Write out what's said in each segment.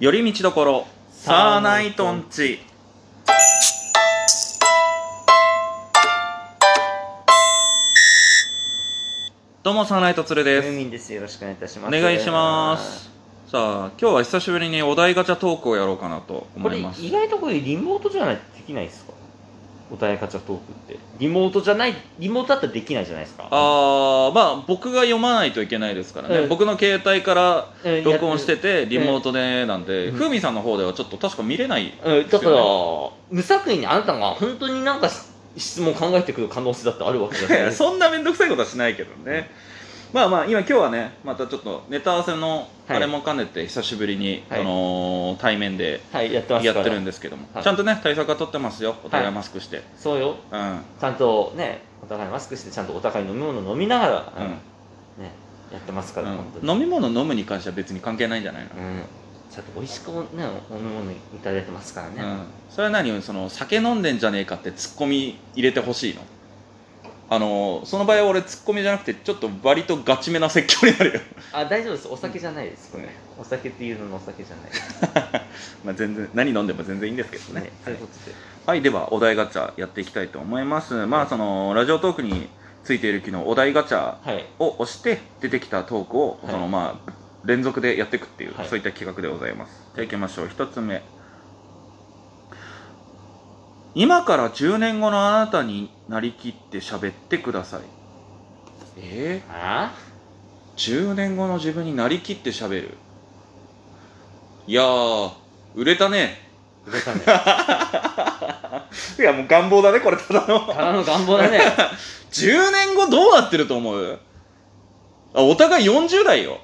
寄り道どころサーナイトンチ。どうもサーナイトツルです。ムーミンです。よろしくお願いいたします。お願いします。さあ今日は久しぶりにお題ガチャトークをやろうかなとこれ思います。意外とこれリモートじゃないとできないですか？お題ガチャトークって。リモートじゃない、リモートだったらできないじゃないですか。あーまあ僕が読まないといけないですからね、うん。僕の携帯からうん録音しててリモートでなんで、うん。ふうみさんの方ではちょっと確か見れないうん、だからですよ、無作為にあなたが本当になんか質問考えてくる可能性だってあるわけじゃないですか。そんな面倒くさいことはしないけどね、まあまあ今今日はねまたちょっとネタ合わせのはい。あれも兼ねて久しぶりに、はい。あのー対面ではい、やってますから。やってるんですけども、はい。ちゃんとね対策は取ってますよ。お互いマスクして、そうよ。うん。ちゃんとね、お互いマスクして、ちゃんとお互い飲み物飲みながら、うん。ね、やってますから、本当に。うん飲み物飲むに関しては別に関係ないんじゃないの、うん。ちゃんと美味しくね、お飲み物いただいてますからね。うん、それは何？その酒飲んでんじゃねえかってツッコミ入れてほしいの？あのその場合は俺ツッコミじゃなくてちょっと割とガチめな説教になるよ。あ大丈夫です。お酒じゃないです。これお酒っていうののお酒じゃない。まあ全然何飲んでも全然いいんですけどね。ねそういはい。ではお題ガチャやっていきたいと思います。まあそのラジオトークについている機能お題ガチャはい。を押して出てきたトークを、はい。そのまあ連続でやっていくっていう、はい。そういった企画でございます。じゃあいきましょう。一つ目今から10年後のあなたになりきって喋ってください。え？あ？ー、10年後の自分になりきって喋る。いやー売れたね。売れたね。いやもう願望だねこれただの。ただの願望だね。10年後どうなってると思う？あお互い40代よ。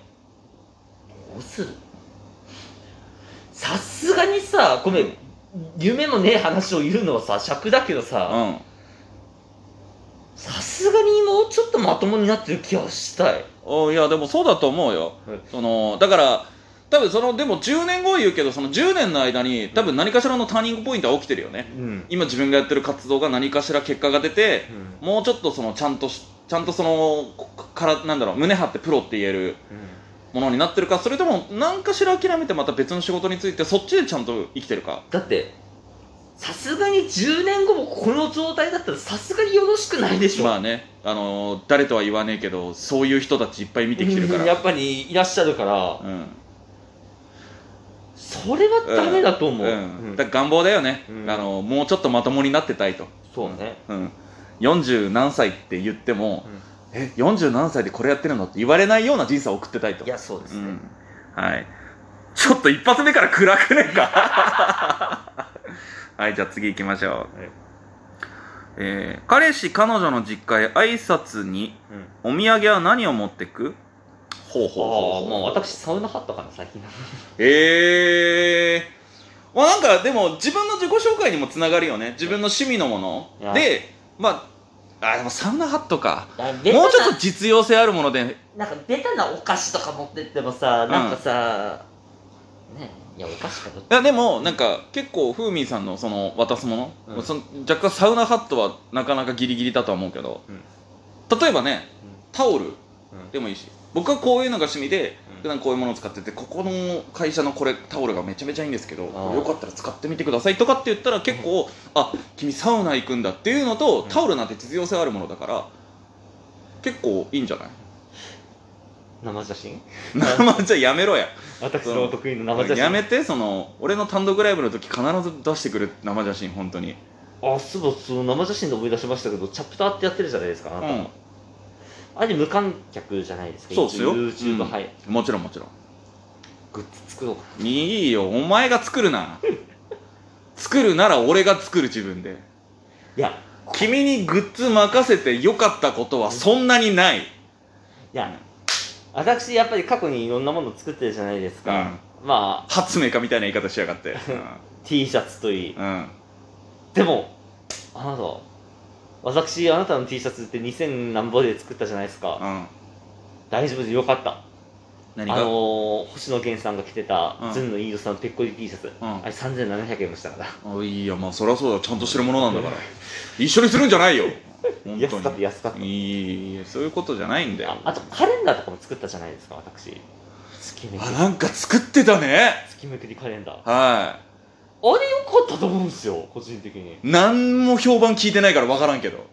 どうする？さすがにさごめん夢のねえ話を言うのはさ尺だけどうさん。さすがにもうちょっとまともになってる気はしたい。おいやでもそうだと思うよ、はいそのだから多分そのでも10年後言うけどその10年の間に多分何かしらのターニングポイントは起きてるよね。うん、今自分がやってる活動が何かしら結果が出てもうちょっとそのちゃんとしちゃんとそのこからなんだろう胸張ってプロって言えるものになってるかそれとも何かしら諦めてまた別の仕事についてそっちでちゃんと生きてるか？だってさすがに10年後もこの状態だったらさすがによろしくないでしょ。まあね。あのー誰とは言わねえけどそういう人たちいっぱい見てきてるから。うんやっぱりいらっしゃるから。うん。それはダメだと思う、ううん。ん、だから願望だよね、うん。あのもうちょっとまともになってたいと、そうね、うん、40何歳って言っても、え40何歳でこれやってるのって言われないような人生を送ってたいと。いやそうですね、うん、はい。ちょっと一発目から暗くねえか。はいじゃあ次行きましょう、はい。えー彼氏彼女の実家へ挨拶にお土産は何を持ってく？ほうほうあほう。あまあ私サウナハットかな最近。ええまあなんかでも自分の自己紹介にもつながるよね。自分の趣味のもの。でまああでもサウナハットか。もうちょっと実用性あるもので。なんかベタなお菓子とか持ってってもさなんかさ、ねいやお菓子かいやでもなんか結構ふーみんさんのその渡すもの、うん。その若干サウナハットはなかなかギリギリだとは思うけど、例えばねタオルうん。でもいいし。僕はこういうのが趣味でうん普段こういうものを使っててここの会社のこれタオルがめちゃめちゃいいんですけどよかったら使ってみてくださいとかって言ったら結構、あ君サウナ行くんだっていうのと、うん。タオルなんて実用性あるものだから結構いいんじゃない？生写真？生じゃあやめろや。私のお得意の生写真。やめてその俺の単独ライブの時必ず出してくる生写真本当に。あそういえばその生写真で思い出しましたけどチャプターってやってるじゃないですかあなた、うんあれ無観客じゃないですか。そうっすよ。YouTube、うん。はいもちろんもちろん。グッズ作ろうか。いいよ。お前が作るな。作るなら俺が作る自分で。いや。君にグッズ任せてよかったことはそんなにない。いや。私やっぱり過去にいろんなもの作ってるじゃないですか、まあ。発明家みたいな言い方しやがって、T シャツといい。うん。うん、でもあなた私あなたの T シャツって2000何ぼで作ったじゃないですか、うん、大丈夫でよかった。何が、あのー、星野源さんが着てた、うん。ずんの飯尾さんのペッコリ T シャツ、うん。あれ3700円もしたから。あいいやまあそりゃそうだ。ちゃんとしてるものなんだから。一緒にするんじゃないよ。本安かった安かった。いいそういうことじゃないんだよ。ああとカレンダーとかも作ったじゃないですか私。月めあなんか作ってたね。月めくりカレンダー。はあれ良かったと思うんですよ個人的に。い何も評判聞いてないから分からんけど、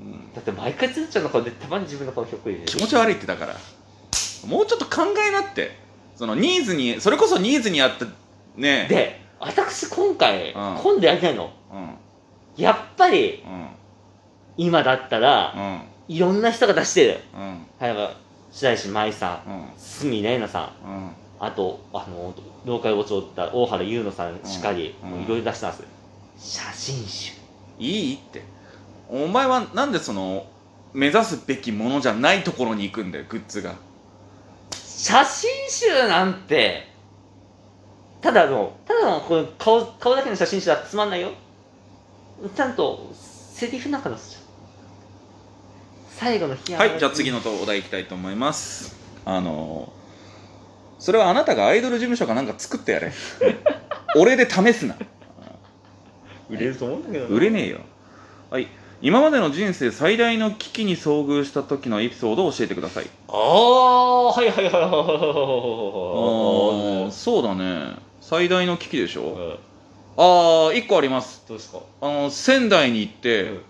うん、だって毎回つるちゃんの顔でたまに自分の顔ひょっこり気持ち悪いってだから。もうちょっと考えなって。そのニーズにそれこそニーズに合ったね。で私今回、うん。今度やりたいの。うん。やっぱりうん。今だったら、うん。いろんな人が出してる。うん。はい白石麻衣さんうん。鷲見玲奈さん。うんあとあの妖怪ウォッチをった大原優乃さんしかり、ういろいろ出してます。写真集。いいって。お前はなんでその目指すべきものじゃないところに行くんだよグッズが。写真集なんてただのただのこの顔顔だけの写真集だってつまんないよ。ちゃんとセリフなんか出すじゃん。最後の日はいじゃあ次のお題いきたいと思います。あのそれはあなたがアイドル事務所かなんか作ってやれ。俺で試すな。売れると思うんだけどな。売れねえよ。はい。今までの人生最大の危機に遭遇した時のエピソードを教えてください。ああはいはいはいはいはいはいはいあーそうだね最大の危機でしょ、うんああ1個あります。どうですか？あの仙台に行って、うん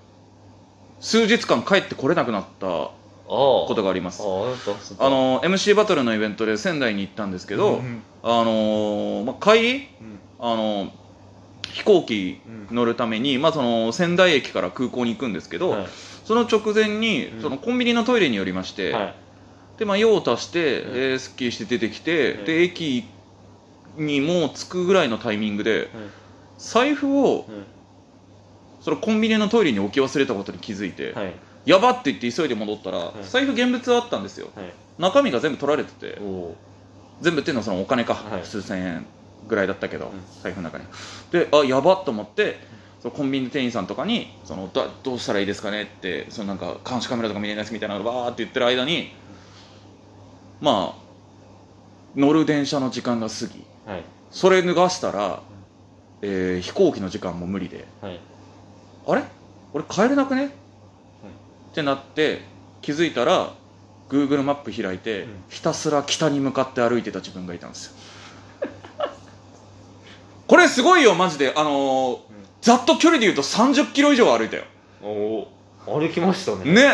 数日間帰ってこれなくなったあことがあります。あの MC バトルのイベントで仙台に行ったんですけど、うんあのーまあ、帰り、うん。あの飛行機うん。乗るために、まあ、その仙台駅から空港に行くんですけど、はい。その直前に、うん。そのコンビニのトイレに寄りまして、はい。でまあ、用を足して、うん。えーすっきりして出てきて、うん。で駅にもう着くぐらいのタイミングで、財布をうん。そのコンビニのトイレに置き忘れたことに気づいて、はいやばって言って急いで戻ったら、い。財布現物はあったんですよ。はい。中身が全部取られてて全部っていうのはそのお金か、はい。数千円ぐらいだったけど、ん。財布の中に。であやばっと思ってそのコンビニの店員さんとかにそのどどうしたらいいですかね？ってそのなんか監視カメラとか見れないですみたいなのバーって言ってる間にまあ乗る電車の時間が過ぎ。はい。それ脱がしたら、えー飛行機の時間も無理で。はい。あれ？俺帰れなくね、ってなって気づいたら Google マップ開いて、うん。ひたすら北に向かって歩いてた自分がいたんですよ。これすごいよマジで。あのーざっと距離で言うと30キロ以上歩いたよ。おお歩きましたね。ね。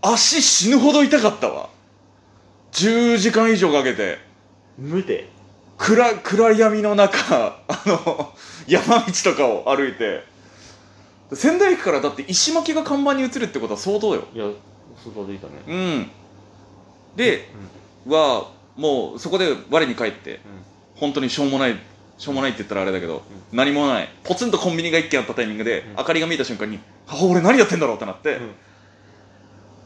足死ぬほど痛かったわ。10時間以上かけて。無で。暗暗闇の中あの山道とかを歩いて仙台駅からだって石巻が看板に映るってことは相当よ。いや外歩いたね。うん。で、はもうそこで我に返って本当にしょうもないしょうもないって言ったらあれだけど、何もない。ポツンとコンビニが1軒あったタイミングで、うん。明かりが見えた瞬間に「あ俺何やってんだろう?」ってなって、うん。ま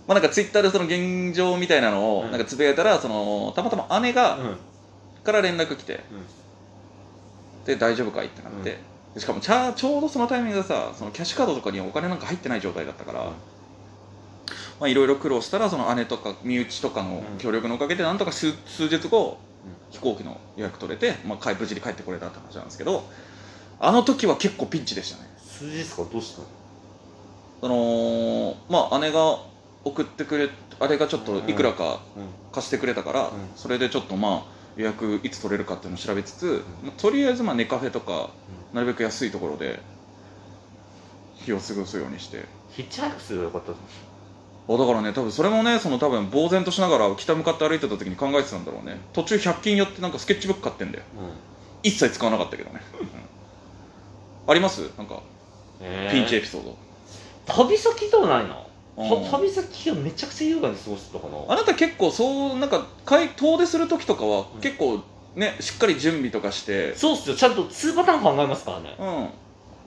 あなんかツイッターでその現状みたいなのをうん。なんかつぶやいたらそのたまたま姉が、うん。から連絡来て、で大丈夫かいってなって、でしかもちゃちょうどそのタイミングでさそのキャッシュカードとかにお金なんか入ってない状態だったから、うんまあいろいろ苦労したらその姉とか身内とかの協力のおかげでなんとか数数日後、飛行機の予約取れて、まあ、帰無事に帰ってこれたって話なんですけどあの時は結構ピンチでしたね。数日かどうしたの？そのまあ姉が送ってくれあれがちょっといくらかうん貸してくれたから、うん。それでちょっとまあ予約いつ取れるかっていうのを調べつつ、まあとりあえずまあネカフェとかなるべく安いところで日を過ごすようにして。ヒッチハイクすればよかったあだからね多分それもねその多分呆然としながら北向かって歩いてた時に考えてたんだろうね。途中100均寄ってなんかスケッチブック買ってんだよ。一切使わなかったけどね、うん。あります？なんかピンチエピソード、旅先どうないの？旅先がめちゃくちゃ優雅に過ごしてたかな。あなた結構そうなんか遠出する時とかはうん。結構ねしっかり準備とかして。そうっすよ。ちゃんと2パターン考えますからね。うん。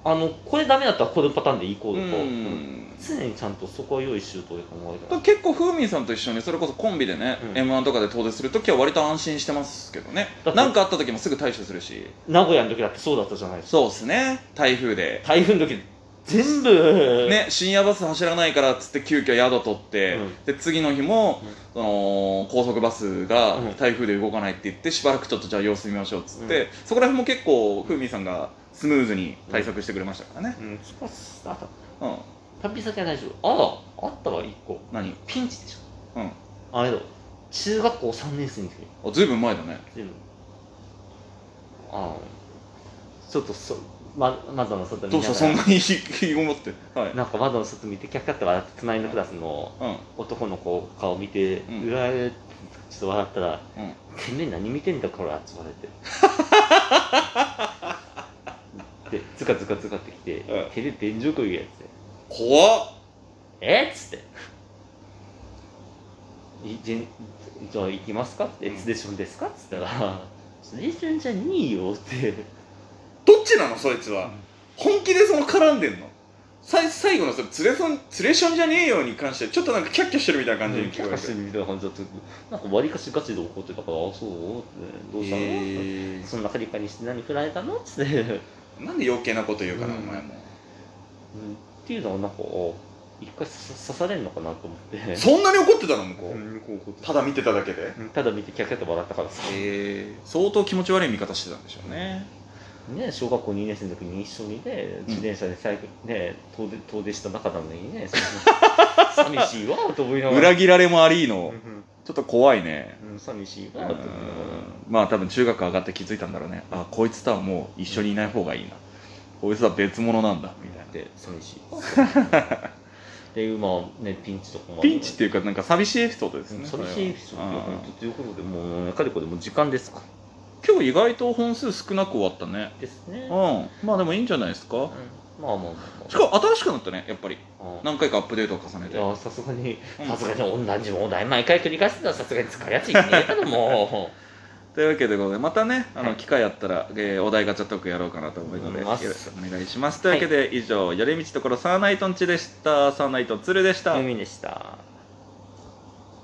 あのこれダメだったらこれパターンでいこううとか、ん。常にちゃんとそこは用意周到で考えてだから結構風味さんと一緒にそれこそコンビでね、うん。m 1とかで遠出する時は割と安心してますけどね。何かあった時もすぐ対処するし。名古屋の時だってそうだったじゃないですか。そうっすね。台風で。台風の時全部。ね、深夜バス走らないからっつって急遽宿取って、うん。で次の日も、うん。その高速バスがうん。台風で動かないって言ってしばらくちょっとじゃあ様子見ましょうっつって、そこら辺も結構ふみさんがスムーズに対策してくれましたからね、うん。そこはスタートうん。旅先は大丈夫？あああったわ1個。何？ピンチでしょ。うん。あれだ。中学校3年生の時あずいぶん前だね。全部あちょっとそ、ま、窓の外見どうながらしたそんなに引きこもってはいなんか窓の外見てキャッキャッて笑って隣のクラスのうん男の子顔見て、うんうわーってちょっと笑ったらうん「てめえ何見てんだこら」って言われてでズカズカズカってきてうん「てめえ便所食いやつで怖っえっ?」つって「いじじゃあ行きますか?」って「うんいつでしょんですか?」っつったら「それじゃんじゃねえよ」ってちなのそいつは？本気でその絡んでんの？さい最後のそれツレソンツレションじゃねえよに関してちょっとなんかキャッキャしてるみたいな感じに聞こえる。キャッキャしてるみたいな感じだったんか割りかしガチで怒ってたから「あそう?」って「どうしたの?」へそんなカリカリして何振られたの?」っつって、うん、っーなんで余計なこと言うかな、うんお前も。ていうのはなんかあ一回刺さ刺されんのかなと思って。そんなに怒ってたの？向こう、うんこうた。だ見てただけで。うんただ見てキャッキャッと笑ったからさ。へえ相当気持ち悪い見方してたんでしょうねね小学校2年生の時に一緒にね自転車で最後ね遠出遠出した仲なのにね 寂しいわと思いながら。裏切られもありのうんちょっと怖いね。うん寂しいわうんと思いながら。まあ多分中学上がって気づいたんだろうね。あこいつとはもう一緒にいない方がいいな。こいつは別物なんだみたいな。で寂しいわ。っていうまあねピンチとかもピンチっていうかなんか寂しいエピソードですね寂しいエピソードということでもうかれこれもう時間ですか今日意外と本数少なく終わったね。ですね。うん。まあでもいいんじゃないですか。うん。まあまあまあ。まあしかも新しくなったねやっぱり。あ何回かアップデートを重ねて。さすがに。うん。さすがに同じ問題毎回繰り返してたらさすがに使うやついねえだろも。というわけでございます。またねあのはい。機会あったら、えーお題ガチャトークやろうかなと思うのでよろし思います。くお願いします。というわけで、以上寄り道ところサーナイトンチでした。サーナイトンツルでした、う海でした